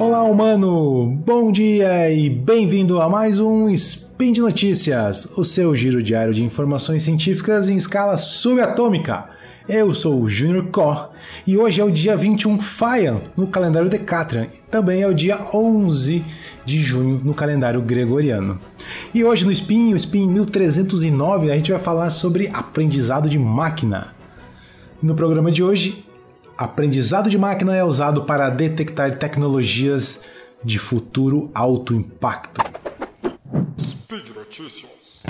Olá, humano! Bom dia e bem-vindo a mais um Spin de Notícias, o seu giro diário de informações científicas em escala subatômica. Eu sou o Junior Cor e hoje é o dia 21 Faian no calendário Decatrian e também é o dia 11 de junho no calendário gregoriano. E hoje no Spin, o Spin 1309, a gente vai falar sobre aprendizado de máquina. No programa de hoje, aprendizado de máquina é usado para detectar tecnologias de futuro alto impacto. Speed Notícias.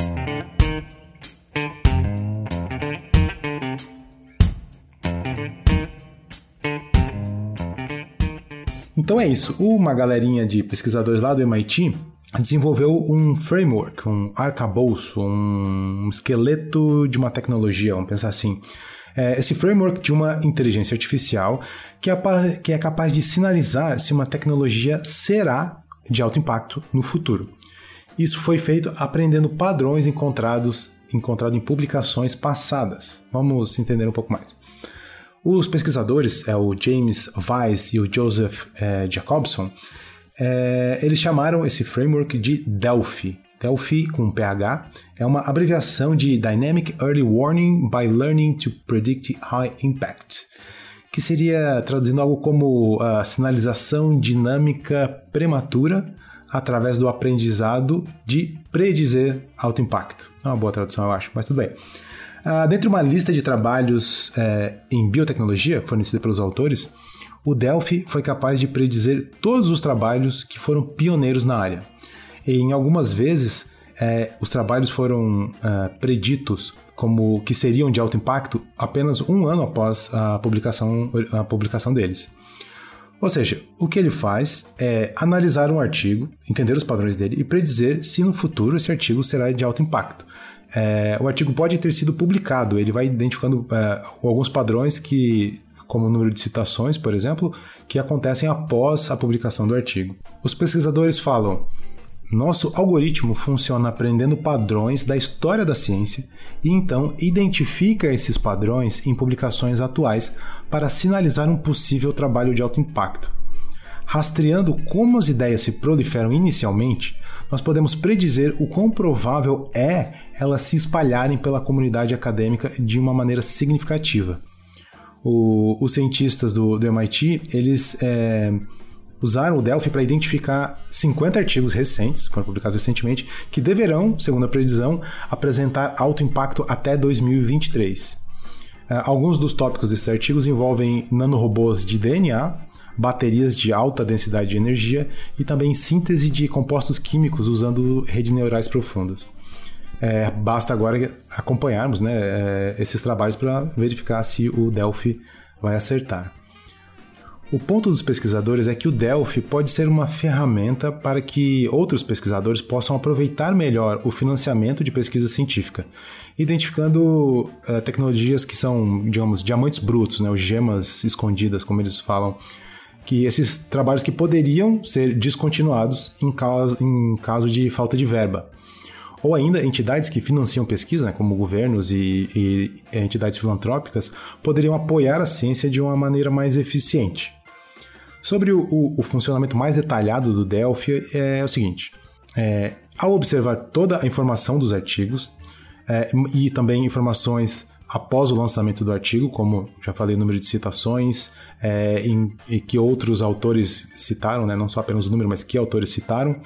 Então é isso. Uma galerinha de pesquisadores lá do MIT desenvolveu um framework, um arcabouço, um esqueleto de uma tecnologia, vamos pensar assim, é, esse framework de uma inteligência artificial que é, que é capaz de sinalizar se uma tecnologia será de alto impacto no futuro. Isso foi feito aprendendo padrões encontrados encontrado em publicações passadas. Vamos entender um pouco mais. Os pesquisadores, é o James Weiss e o Joseph é, Jacobson, é, eles chamaram esse framework de Delphi. Delphi com PH é uma abreviação de Dynamic Early Warning by Learning to Predict High Impact, que seria traduzindo algo como a sinalização dinâmica prematura através do aprendizado de predizer alto impacto. É uma boa tradução, eu acho, mas tudo bem. Uh, dentre uma lista de trabalhos é, em biotecnologia fornecida pelos autores, o Delphi foi capaz de predizer todos os trabalhos que foram pioneiros na área em algumas vezes é, os trabalhos foram é, preditos como que seriam de alto impacto apenas um ano após a publicação, a publicação deles. Ou seja, o que ele faz é analisar um artigo, entender os padrões dele e predizer se no futuro esse artigo será de alto impacto. É, o artigo pode ter sido publicado, ele vai identificando é, alguns padrões que, como o número de citações, por exemplo, que acontecem após a publicação do artigo. Os pesquisadores falam nosso algoritmo funciona aprendendo padrões da história da ciência e então identifica esses padrões em publicações atuais para sinalizar um possível trabalho de alto impacto. Rastreando como as ideias se proliferam inicialmente, nós podemos predizer o quão provável é elas se espalharem pela comunidade acadêmica de uma maneira significativa. O, os cientistas do, do MIT eles é, usaram o Delphi para identificar 50 artigos recentes, foram publicados recentemente, que deverão, segundo a previsão, apresentar alto impacto até 2023. Uh, alguns dos tópicos desses artigos envolvem nanorobôs de DNA, baterias de alta densidade de energia e também síntese de compostos químicos usando redes neurais profundas. É, basta agora acompanharmos né, é, esses trabalhos para verificar se o Delphi vai acertar. O ponto dos pesquisadores é que o Delphi pode ser uma ferramenta para que outros pesquisadores possam aproveitar melhor o financiamento de pesquisa científica, identificando uh, tecnologias que são, digamos, diamantes brutos, né, ou gemas escondidas, como eles falam, que esses trabalhos que poderiam ser descontinuados em caso, em caso de falta de verba. Ou ainda, entidades que financiam pesquisa, né, como governos e, e entidades filantrópicas, poderiam apoiar a ciência de uma maneira mais eficiente. Sobre o, o, o funcionamento mais detalhado do Delphi é o seguinte: é, ao observar toda a informação dos artigos é, e também informações após o lançamento do artigo, como já falei, o número de citações é, em, em que outros autores citaram, né, não só apenas o número, mas que autores citaram,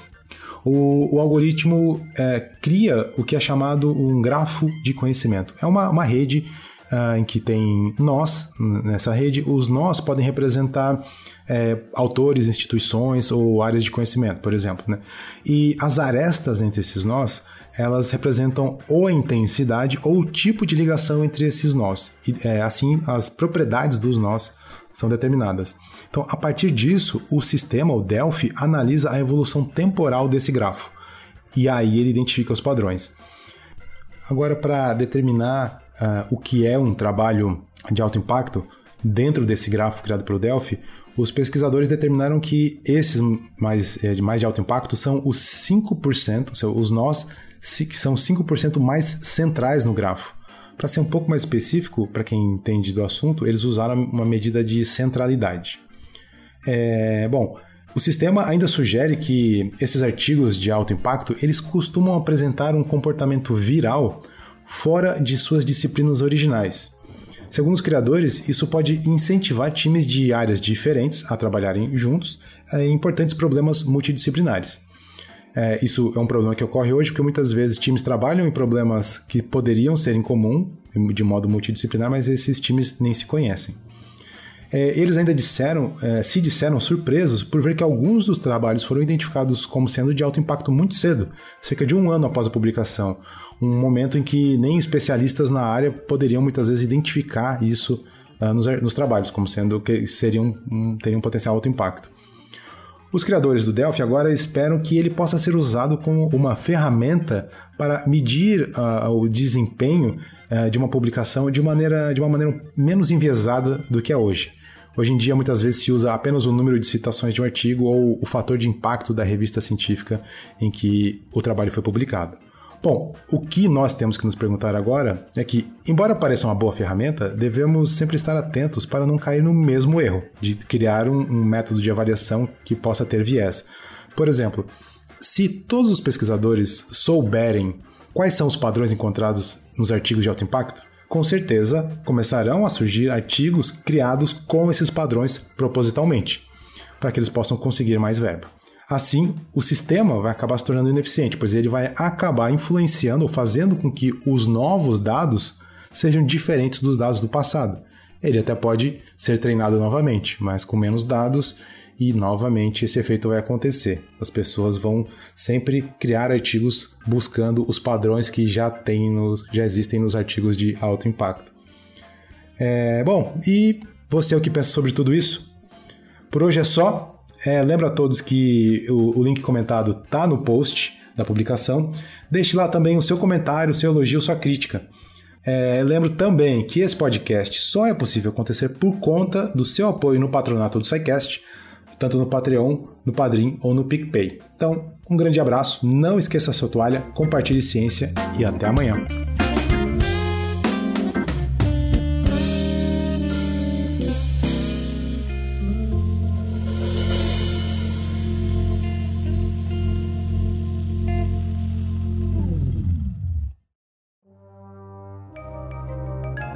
o, o algoritmo é, cria o que é chamado um grafo de conhecimento. É uma, uma rede uh, em que tem nós nessa rede. Os nós podem representar é, autores, instituições ou áreas de conhecimento, por exemplo. Né? E as arestas entre esses nós, elas representam ou a intensidade ou o tipo de ligação entre esses nós. E, é, assim, as propriedades dos nós são determinadas. Então, a partir disso, o sistema, o Delphi, analisa a evolução temporal desse grafo. E aí ele identifica os padrões. Agora, para determinar uh, o que é um trabalho de alto impacto, dentro desse grafo criado pelo Delphi, os pesquisadores determinaram que esses mais, é, mais de alto impacto são os 5%, os nós que são 5% mais centrais no grafo. Para ser um pouco mais específico, para quem entende do assunto, eles usaram uma medida de centralidade. É, bom, O sistema ainda sugere que esses artigos de alto impacto, eles costumam apresentar um comportamento viral fora de suas disciplinas originais. Segundo os criadores, isso pode incentivar times de áreas diferentes a trabalharem juntos em importantes problemas multidisciplinares. É, isso é um problema que ocorre hoje porque muitas vezes times trabalham em problemas que poderiam ser em comum, de modo multidisciplinar, mas esses times nem se conhecem. É, eles ainda disseram, é, se disseram surpresos por ver que alguns dos trabalhos foram identificados como sendo de alto impacto muito cedo, cerca de um ano após a publicação, um momento em que nem especialistas na área poderiam muitas vezes identificar isso uh, nos, nos, trabalhos, como sendo que seriam um, teriam um potencial alto impacto. Os criadores do Delphi agora esperam que ele possa ser usado como uma ferramenta para medir uh, o desempenho uh, de uma publicação de, maneira, de uma maneira menos enviesada do que é hoje. Hoje em dia, muitas vezes se usa apenas o número de citações de um artigo ou o fator de impacto da revista científica em que o trabalho foi publicado. Bom, o que nós temos que nos perguntar agora é que, embora pareça uma boa ferramenta, devemos sempre estar atentos para não cair no mesmo erro de criar um, um método de avaliação que possa ter viés. Por exemplo, se todos os pesquisadores souberem quais são os padrões encontrados nos artigos de alto impacto, com certeza começarão a surgir artigos criados com esses padrões propositalmente, para que eles possam conseguir mais verba. Assim, o sistema vai acabar se tornando ineficiente, pois ele vai acabar influenciando ou fazendo com que os novos dados sejam diferentes dos dados do passado. Ele até pode ser treinado novamente, mas com menos dados e novamente esse efeito vai acontecer. As pessoas vão sempre criar artigos buscando os padrões que já, tem já existem nos artigos de alto impacto. É, bom, e você o que pensa sobre tudo isso? Por hoje é só. É, lembro a todos que o, o link comentado está no post da publicação. Deixe lá também o seu comentário, o seu elogio, sua crítica. É, lembro também que esse podcast só é possível acontecer por conta do seu apoio no patronato do SciCast, tanto no Patreon, no Padrim ou no PicPay. Então, um grande abraço, não esqueça a sua toalha, compartilhe ciência e até amanhã.